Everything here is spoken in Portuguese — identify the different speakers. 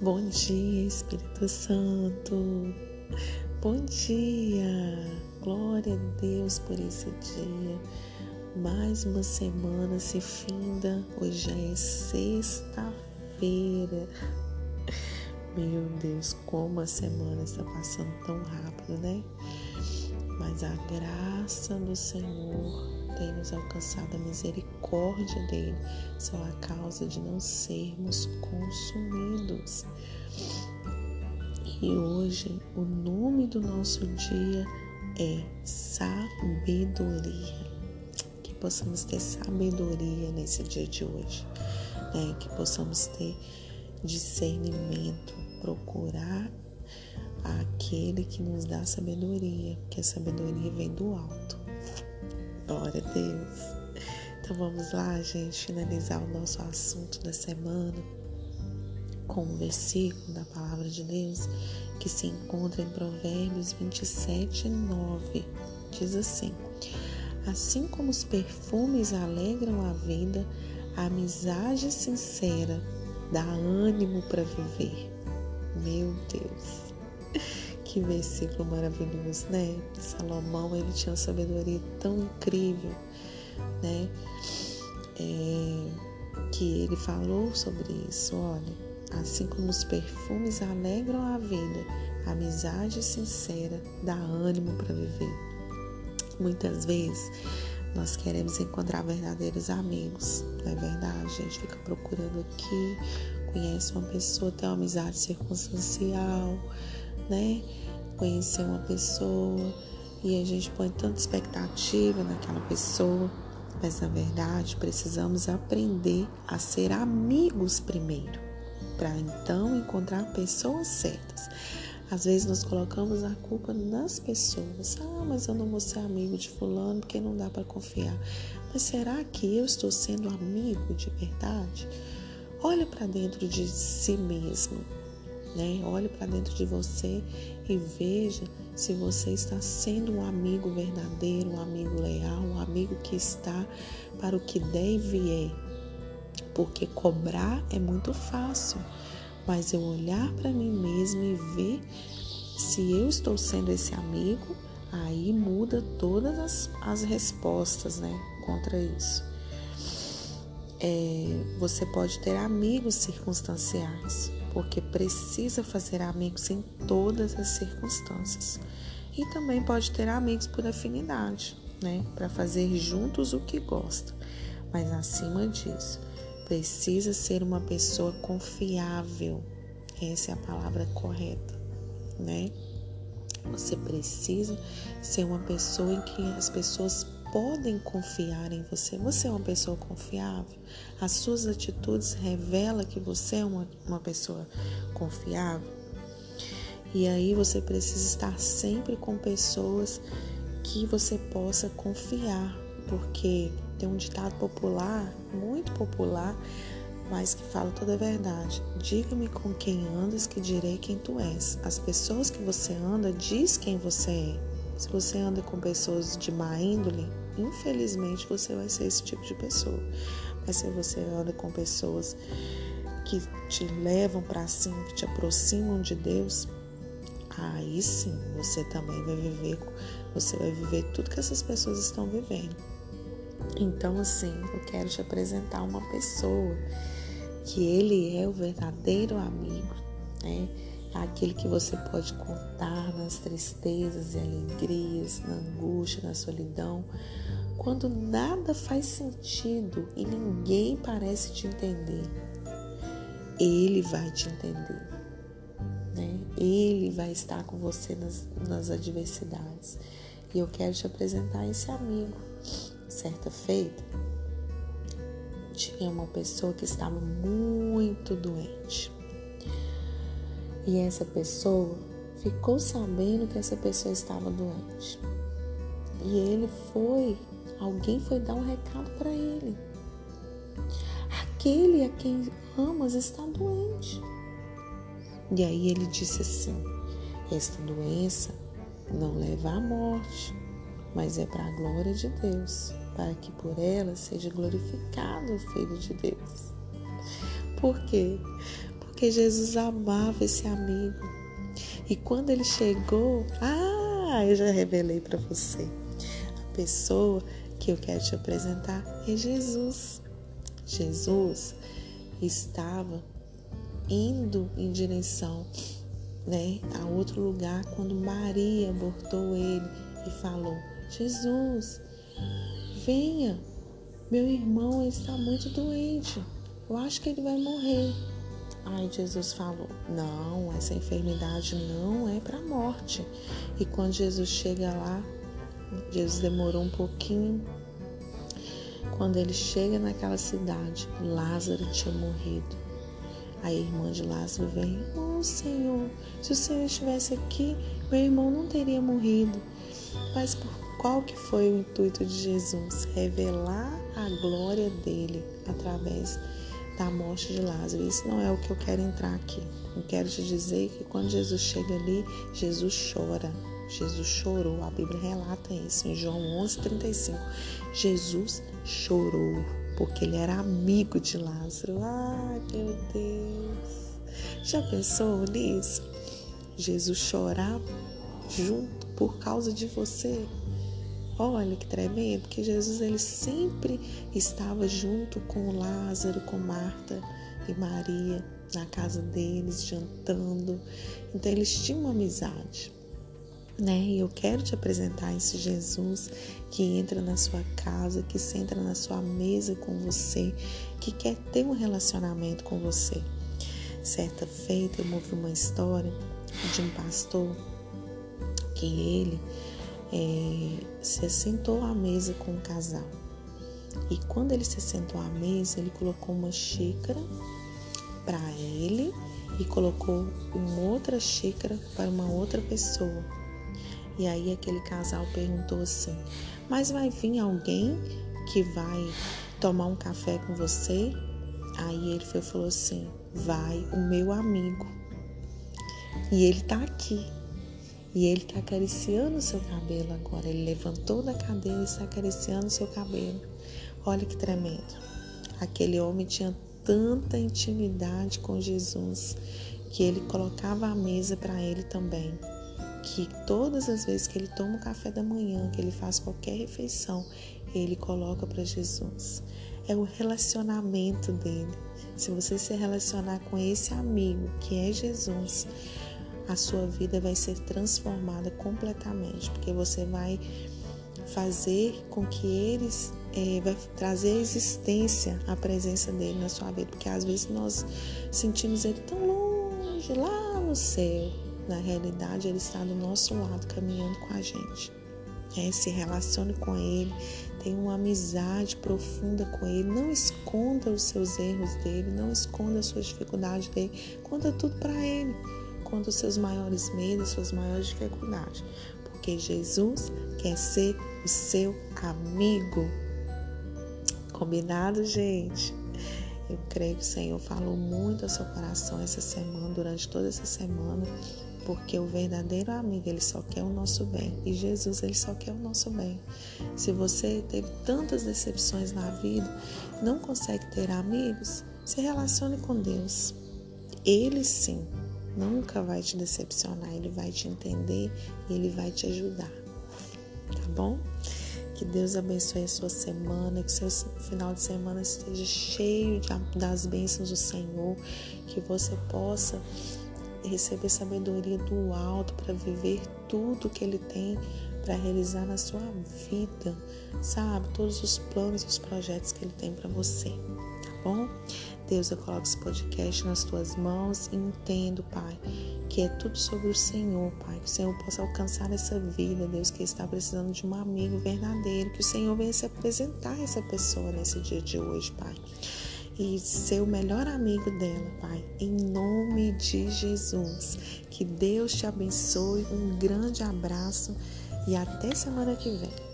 Speaker 1: Bom dia, Espírito Santo. Bom dia. Glória a Deus por esse dia. Mais uma semana se finda. Hoje já é sexta-feira. Meu Deus, como a semana está passando tão rápido, né? Mas a graça do Senhor tem nos alcançado a misericórdia dele, só a causa de não sermos consumidos. E hoje o nome do nosso dia é sabedoria. Que possamos ter sabedoria nesse dia de hoje, né? que possamos ter discernimento, procurar aquele que nos dá sabedoria, que a sabedoria vem do alto. Glória a Deus. Então vamos lá, gente, finalizar o nosso assunto da semana com um versículo da palavra de Deus que se encontra em Provérbios 27, 9. Diz assim: Assim como os perfumes alegram a vida, a amizade sincera dá ânimo para viver. Meu Deus. Que versículo maravilhoso, né? Salomão, ele tinha uma sabedoria tão incrível, né? É, que ele falou sobre isso, olha, assim como os perfumes alegram a vida, a amizade sincera dá ânimo para viver. Muitas vezes nós queremos encontrar verdadeiros amigos, não é verdade? A gente fica procurando aqui, conhece uma pessoa, tem uma amizade circunstancial, né? Conhecer uma pessoa e a gente põe tanta expectativa naquela pessoa, mas na verdade precisamos aprender a ser amigos primeiro, para então encontrar pessoas certas. Às vezes nós colocamos a culpa nas pessoas. Ah, mas eu não vou ser amigo de fulano porque não dá para confiar. Mas será que eu estou sendo amigo de verdade? Olha para dentro de si mesmo né? Olhe para dentro de você e veja se você está sendo um amigo verdadeiro, um amigo leal, um amigo que está para o que deve é. Porque cobrar é muito fácil, mas eu olhar para mim mesmo e ver se eu estou sendo esse amigo, aí muda todas as, as respostas, né, contra isso. É, você pode ter amigos circunstanciais, porque precisa fazer amigos em todas as circunstâncias. E também pode ter amigos por afinidade, né? Para fazer juntos o que gosta. Mas acima disso, precisa ser uma pessoa confiável. Essa é a palavra correta, né? Você precisa ser uma pessoa em que as pessoas podem confiar em você. Você é uma pessoa confiável. As suas atitudes revelam que você é uma, uma pessoa confiável. E aí você precisa estar sempre com pessoas que você possa confiar, porque tem um ditado popular, muito popular, mas que fala toda a verdade. Diga-me com quem andas, que direi quem tu és. As pessoas que você anda diz quem você é. Se você anda com pessoas de má índole, infelizmente você vai ser esse tipo de pessoa. Mas se você anda com pessoas que te levam para cima, que te aproximam de Deus, aí sim você também vai viver, você vai viver tudo que essas pessoas estão vivendo. Então, assim, eu quero te apresentar uma pessoa que ele é o verdadeiro amigo, né? Aquele que você pode contar nas tristezas e alegrias, na angústia, na solidão, quando nada faz sentido e ninguém parece te entender. Ele vai te entender, né? Ele vai estar com você nas, nas adversidades. E eu quero te apresentar esse amigo. Certa feita, tinha uma pessoa que estava muito doente. E essa pessoa ficou sabendo que essa pessoa estava doente. E ele foi, alguém foi dar um recado para ele. Aquele a quem amas está doente. E aí ele disse assim: Esta doença não leva à morte, mas é para a glória de Deus, para que por ela seja glorificado o Filho de Deus. Por quê? Porque Jesus amava esse amigo. E quando ele chegou, ah, eu já revelei para você. A pessoa que eu quero te apresentar é Jesus. Jesus estava indo em direção né, a outro lugar quando Maria abortou ele e falou: Jesus, venha, meu irmão está muito doente, eu acho que ele vai morrer. Aí Jesus falou: Não, essa enfermidade não é para a morte. E quando Jesus chega lá, Jesus demorou um pouquinho. Quando ele chega naquela cidade, Lázaro tinha morrido. A irmã de Lázaro vem: Oh Senhor, se o Senhor estivesse aqui, meu irmão não teria morrido. Mas por qual que foi o intuito de Jesus? Revelar a glória dele através da morte de Lázaro. Isso não é o que eu quero entrar aqui. Eu quero te dizer que quando Jesus chega ali, Jesus chora. Jesus chorou. A Bíblia relata isso em João 11:35. Jesus chorou porque ele era amigo de Lázaro. Ai, meu Deus. Já pensou nisso? Jesus chorar junto por causa de você. Olha que tremendo, porque Jesus ele sempre estava junto com Lázaro, com Marta e Maria na casa deles, jantando. Então eles tinham uma amizade né? E eu quero te apresentar esse Jesus que entra na sua casa, que senta na sua mesa com você, que quer ter um relacionamento com você. Certa feita eu ouvi uma história de um pastor que ele é, se assentou à mesa com um casal. E quando ele se sentou à mesa, ele colocou uma xícara para ele e colocou uma outra xícara para uma outra pessoa. E aí aquele casal perguntou assim: Mas vai vir alguém que vai tomar um café com você? Aí ele foi, falou assim: Vai o meu amigo. E ele tá aqui. E ele tá acariciando o seu cabelo agora. Ele levantou da cadeira e está acariciando o seu cabelo. Olha que tremendo. Aquele homem tinha tanta intimidade com Jesus que ele colocava a mesa para ele também que todas as vezes que ele toma o café da manhã, que ele faz qualquer refeição, ele coloca para Jesus. É o relacionamento dele. Se você se relacionar com esse amigo que é Jesus, a sua vida vai ser transformada completamente, porque você vai fazer com que eles é, vai trazer a existência a presença dele na sua vida, porque às vezes nós sentimos ele tão longe lá no céu, na realidade, Ele está do nosso lado, caminhando com a gente. É, se relacione com Ele, tenha uma amizade profunda com Ele. Não esconda os seus erros dele, não esconda as suas dificuldades dele. Conta tudo para Ele. Conta os seus maiores medos, suas maiores dificuldades. Porque Jesus quer ser o seu amigo. Combinado, gente? Eu creio que o Senhor falou muito ao seu coração essa semana, durante toda essa semana porque o verdadeiro amigo ele só quer o nosso bem e Jesus ele só quer o nosso bem. Se você teve tantas decepções na vida, não consegue ter amigos, se relacione com Deus. Ele sim nunca vai te decepcionar, ele vai te entender e ele vai te ajudar. Tá bom? Que Deus abençoe a sua semana, que seu final de semana esteja cheio de, das bênçãos do Senhor, que você possa receber sabedoria do alto para viver tudo que Ele tem para realizar na sua vida, sabe? Todos os planos, os projetos que Ele tem para você, tá bom? Deus, eu coloco esse podcast nas tuas mãos e entendo, Pai, que é tudo sobre o Senhor, Pai. Que o Senhor possa alcançar essa vida, Deus, que está precisando de um amigo verdadeiro. Que o Senhor venha se apresentar a essa pessoa nesse dia de hoje, Pai e ser o melhor amigo dela, Pai. Em nome de Jesus. Que Deus te abençoe. Um grande abraço e até semana que vem.